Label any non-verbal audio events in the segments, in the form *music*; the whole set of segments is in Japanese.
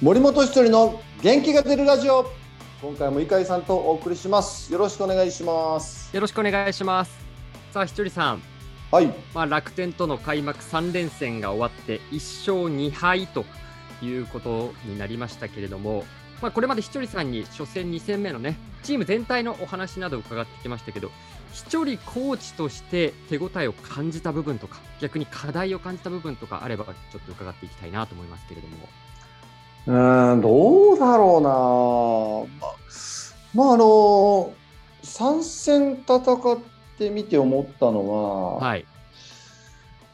森本一人の元気が出るラジオ。今回も井上さんとお送りします。よろしくお願いします。よろしくお願いします。さあひとりさん。はい。まあ、楽天との開幕3連戦が終わって1勝2敗ということになりましたけれども、まあ、これまでひとりさんに初戦2戦目のねチーム全体のお話など伺ってきましたけど一人コーチとして手応えを感じた部分とか逆に課題を感じた部分とかあればちょっと伺っていきたいなと思いますけれども。うんどうだろうな。まああの3戦戦ってみて思ったのは、はい。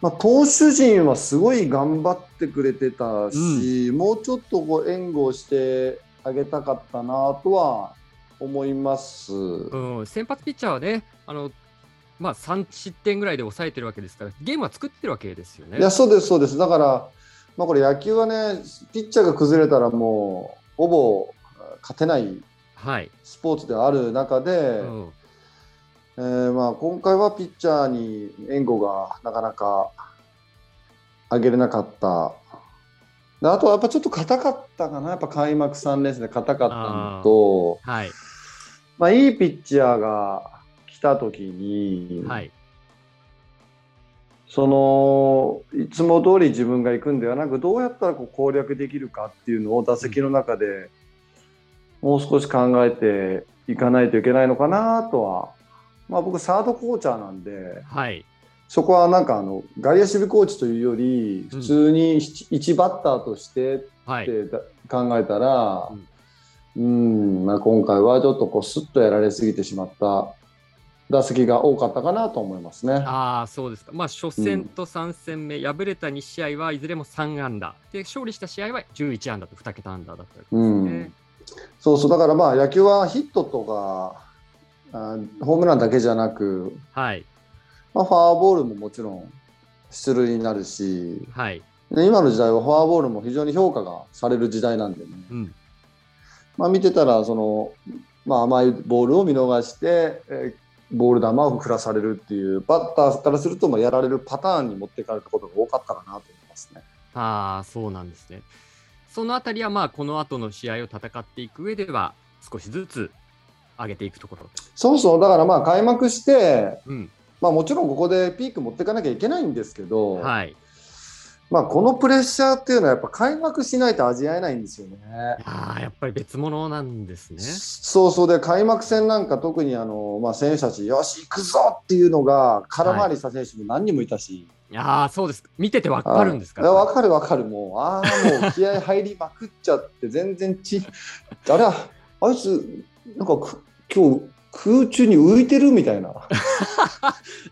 まあ、投手陣はすごい頑張ってくれてたし、うん、もうちょっとこう援護してあげたかったなとは思います、うん、先発ピッチャーはねあの、まあ、3失点ぐらいで抑えてるわけですからゲームは作ってるわけですよね。いやそうですそうです。だからまあ、これ野球はねピッチャーが崩れたらもうほぼ勝てないスポーツである中で、はいうん、えー、まあ、今回はピッチャーに援護がなかなか上げれなかった。であとはやっぱちょっと硬かったかな、やっぱ開幕3連戦で硬かったのと、はい、まあ、いいピッチャーが来た時に、はい、そのいつも通り自分が行くんではなくどうやったらこう攻略できるかっていうのを打席の中でもう少し考えていかないといけないのかなとは、まあ、僕サードコーチャーなんで、はい、そこはなんかあの外野守備コーチというより普通に1バッターとしてって考えたら、うん、まあ、今回はちょっとこうスッとやられすぎてしまった打席が多かったかなと思いますね。ああ、そうですか。まあ、初戦と3戦目、うん、敗れた2試合はいずれも3安打。で、勝利した試合は11安打と2桁安打だったわけですね、うん。そうそう、だからまあ、野球はヒットとか、あホームランだけじゃなく、はい。まあ、フォアボールももちろん出塁になるし、はい。で今の時代はフォアボールも非常に評価がされる時代なんでね。うん、まあ、見てたら、その、まあ、甘いボールを見逃して、えーボール球を振らされるっていうバッターからするとまあやられるパターンに持っていかれたことが多かったかなと思いますね。ああそうなんですね。そのあたりはまあこの後の試合を戦っていく上では少しずつ上げていくところそうそうだからまあ開幕して、うん、まあもちろんここでピーク持っていかなきゃいけないんですけど、はい、まあ、このプレッシャーっていうのはやっぱ開幕しないと味わえないんですよね。あやっぱり別物なんですね。そうそうで開幕戦なんか特にあの、まあ、選手たちよし行くぞっていうのが空回りした選手も何人もいたし。はい、あそうです見ててわかるんですかわかるわかるもうああもう気合入りまくっちゃって全然ちあれあいつなんか今日空中に浮いてるみたいな。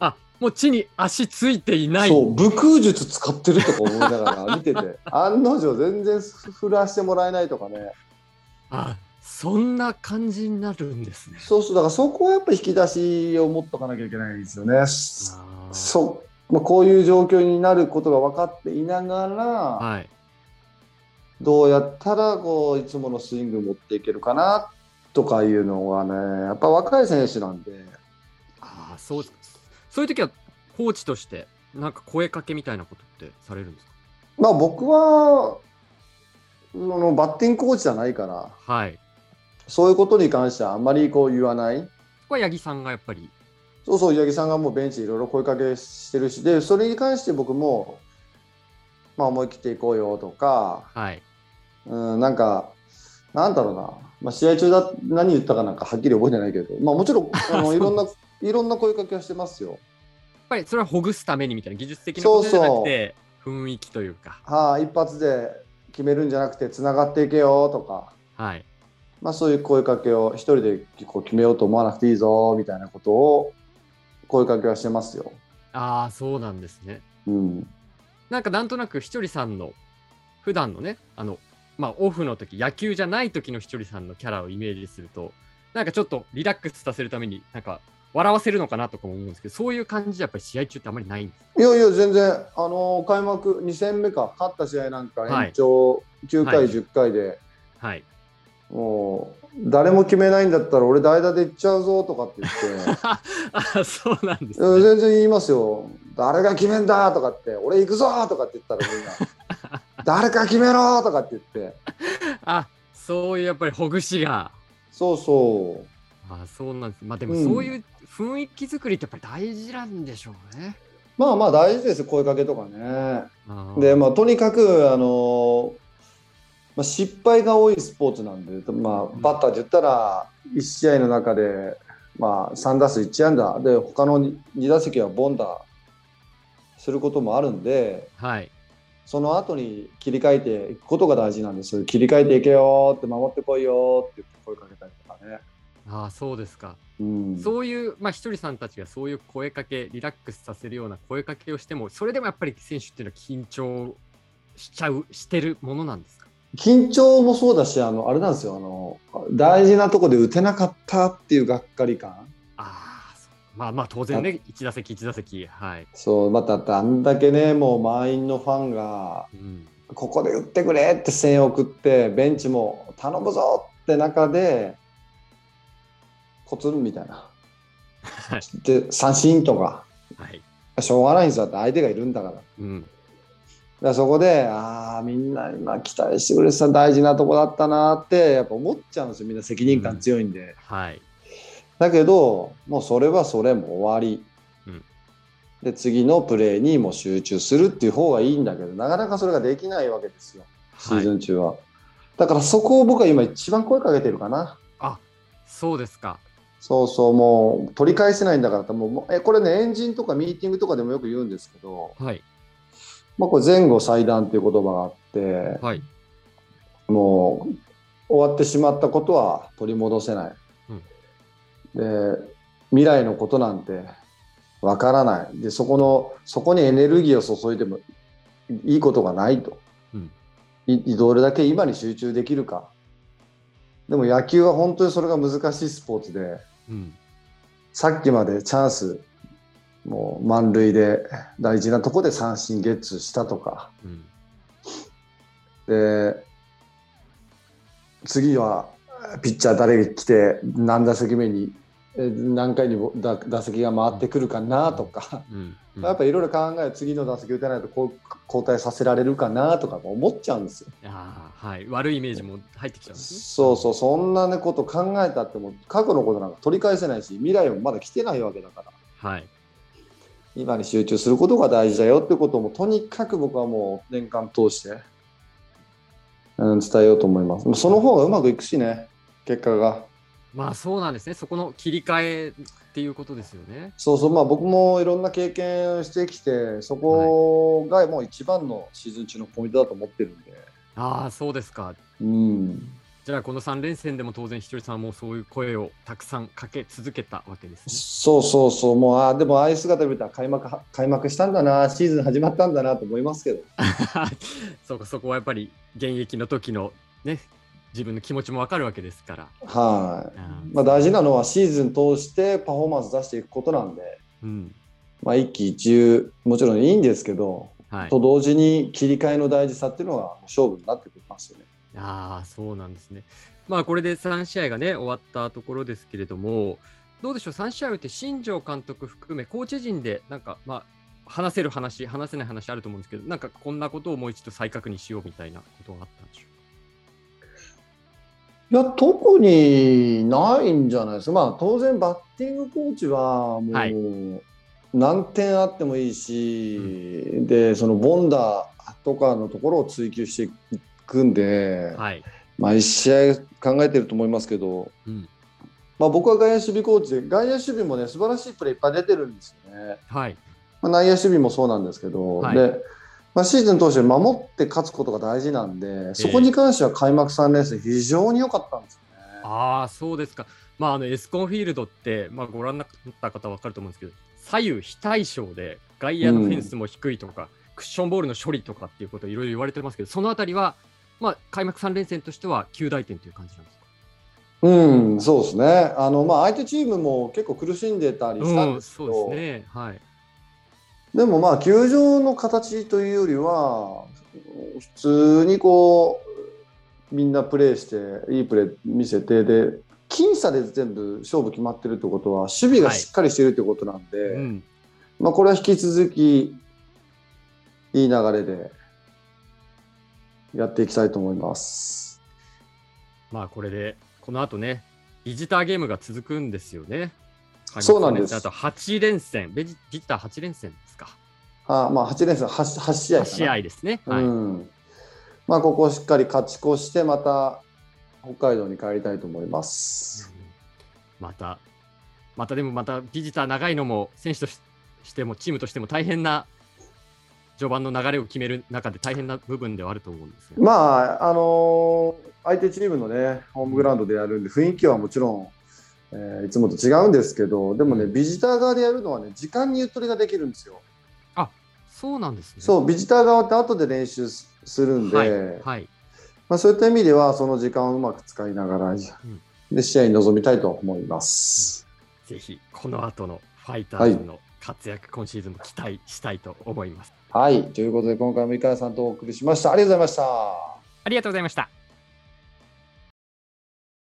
あ *laughs* もう地に足ついていない。そう武空術使ってるとか思いながら見てて。*laughs* 案の定全然振らしてもらえないとかね。あそんな感じになるんですね。そうそうだからそこはやっぱ引き出しを持っとかなきゃいけないですよね。そう、まあ、こういう状況になることが分かっていながら、はい、どうやったらこういつものスイング持っていけるかなとかいうのはねやっぱ若い選手なんで。ああそうですそういう時はコーチとしてなんか声かけみたいなことってされるんですか？まあ僕はそのバッティングコーチじゃないから、はい、そういうことに関してはあんまりこう言わない。これ八木さんがやっぱり。そうそう八木さんがもうベンチいろいろ声かけしてるしでそれに関して僕も、まあ、思い切っていこうよとか、はい、うんなんかなんだろうな、まあ、試合中だ何言ったかなんかはっきり覚えてないけど、まあ、もちろんあの *laughs* いろんないろんな声かけはしてますよ。やっぱりそれはほぐすためにみたいな技術的なことじゃなくて雰囲気というか。はあ、一発で決めるんじゃなくてつながっていけよとか、はいまあ、そういう声かけを一人でこう決めようと思わなくていいぞみたいなことを声かけはしてますよ。ああそうなんですね。うん、なんかなんとなくひとりさんの普段のねあのまあオフの時野球じゃない時のひとりさんのキャラをイメージするとなんかちょっとリラックスさせるためになんか笑わせるのかなとか思うんですけど、そういう感じでやっぱり試合中ってあまりないんですいやいや、全然、あの開幕2戦目か、勝った試合なんか延長9回、はい、10回で、はい、もう誰も決めないんだったら、俺、代打で行っちゃうぞとかって言って、*laughs* あそうなんです、ね、全然言いますよ、誰が決めんだとかって、俺行くぞとかって言ったらみんな。*laughs* 誰か決めろとかって言って。あそういうやっぱりほぐしが。そうそう。あそうなんです。まあでもそういう雰囲気作りってやっぱり大事なんでしょうね。まあまあ大事です声かけとかね。でまあとにかくあのまあ、失敗が多いスポーツなんで、まあ、バッターで言ったら1試合の中で、まあ、3打数1安打で他の 2, 2打席は凡打することもあるんで、はい、その後に切り替えていくことが大事なんです切り替えていけよって守ってこいよって。ああそうですか、うん、そういう、まあ、ひとりさんたちがそういう声かけリラックスさせるような声かけをしてもそれでもやっぱり選手っていうのは緊張しちゃうしてるものなんですか？緊張もそうだしあのあれなんですよ。あの大事なとこで打てなかったっていうがっかり感。ああまあまあ当然ね1打席1打席はい。そうまたあんだけねもう満員のファンが、うん、ここで打ってくれって声援を送ってベンチも頼むぞって中でコツンみたいな。で三振とか、はい、しょうがないんですよって相手がいるんだから。うん、だそこでああみんな今期待してくれてた大事なとこだったなってやっぱ思っちゃうんですよみんな責任感強いんで。うん、はい、だけどもうそれはそれも終わり。うん、で次のプレーにも集中するっていう方がいいんだけどなかなかそれができないわけですよシーズン中は。はい、だからそこを僕は今一番声かけてるかな。あそうですか。そうそう、もう取り返せないんだからもうえこれね、エンジンとかミーティングとかでもよく言うんですけど、はいまあ、これ前後祭壇っていう言葉があって、はい、もう終わってしまったことは取り戻せない。うん、で未来のことなんてわからない。で、そこの、そこにエネルギーを注いでもいいことがないと。うん、どれだけ今に集中できるか。でも野球は本当にそれが難しいスポーツで、うん、さっきまでチャンスもう満塁で大事なとこで三振ゲッツしたとか、うん、で次はピッチャー誰が来て何打席目に何回にも打席が回ってくるかなとか、うんうん、やっぱいろいろ考え次の打席打たないと交代させられるかなとか思っちゃうんですよ。あはい、悪いイメージも入ってきちゃうんですね。そうそうそんな、ね、こと考えたっても過去のことなんか取り返せないし未来もまだ来てないわけだから、はい、今に集中することが大事だよってこともとにかく僕はもう年間通して、うん、伝えようと思います。その方がうまくいくしね結果が。まあそうなんですね、そこの切り替えっていうことですよね。そうそう、まあ僕もいろんな経験してきて、そこがもう一番のシーズン中のポイントだと思ってるんで。はい、ああ、そうですか。うん。じゃあこの3連戦でも当然ひとりさんもそういう声をたくさんかけ続けたわけです、ね、そうそうそう、もうあでもああいう姿見たら開幕開幕したんだな、シーズン始まったんだなと思いますけど。*laughs* そうか、そこはやっぱり現役の時のね、自分の気持ちも分かるわけですから。はい、まあ、大事なのはシーズン通してパフォーマンス出していくことなんで、うん、まあ、一喜一憂もちろんいいんですけど、はい、と同時に切り替えの大事さっていうのが勝負になってきますよね。ああそうなんですね。まあこれで3試合がね終わったところですけれどもどうでしょう？3試合って新庄監督含めコーチ陣でなんかまあ話せる話話せない話あると思うんですけどなんかこんなことをもう一度再確認しようみたいなことがあったんでしょう？いや、特にないんじゃないですか。まあ、当然、バッティングコーチは、もう、何点あってもいいし、うん、で、そのボンダーとかのところを追求していくんで、はい、まあ、1試合考えてると思いますけど、うん、まあ、僕は外野守備コーチで、外野守備もね、素晴らしいプレーいっぱい出てるんですよね。はい。まあ、内野守備もそうなんですけど、はい、でまあ、シーズン通して守って勝つことが大事なんで、そこに関しては開幕3連戦、非常に良かったんですよね。ああ、そうですか。まあ、あのエスコンフィールドって、まあ、ご覧になった方は分かると思うんですけど、左右非対称で、外野のフェンスも低いとか、うん、クッションボールの処理とかっていうことをいろいろ言われてますけど、そのあたりは、まあ、開幕3連戦としては9大点という感じなんですか？うん、そうですね。あのまあ、相手チームも結構苦しんでたりしたんですけど、うん、そうですね。はい。でもまあ球場の形というよりは普通にこうみんなプレーしていいプレー見せてで僅差で全部勝負決まってるってことは守備がしっかりしてるってことなんで、はいうん、まあ、これは引き続きいい流れでやっていきたいと思います。まあこれで、この後ね、ビジターゲームが続くんですよね。そうなんです。あと8連戦、ビジター8連戦ですか。あまあ8連戦 8, 8試合8試合ですね。はい、うんまあ、ここをしっかり勝ち越して、また北海道に帰りたいと思います。また、またでもまたビジター長いのも選手としてもチームとしても大変な序盤の流れを決める中で大変な部分ではあると思うんですまあ、あのー、相手チームのね、ホームグラウンドでやるんで、雰囲気はもちろん、えー、いつもと違うんですけど、でもね、ビジター側でやるのはね、時間にゆとりができるんですよ。あそうなんですね。そう、ビジター側って後で練習するんで、はい、はい、まあ、そういった意味では、その時間をうまく使いながら、うん、で試合に臨みたいと思います。ぜひ、この後のファイターズの活躍、はい、今シーズンも期待したいと思います。はい、ということで、今回も井川さんとお送りしました。ありがとうございました。ありがとうございました。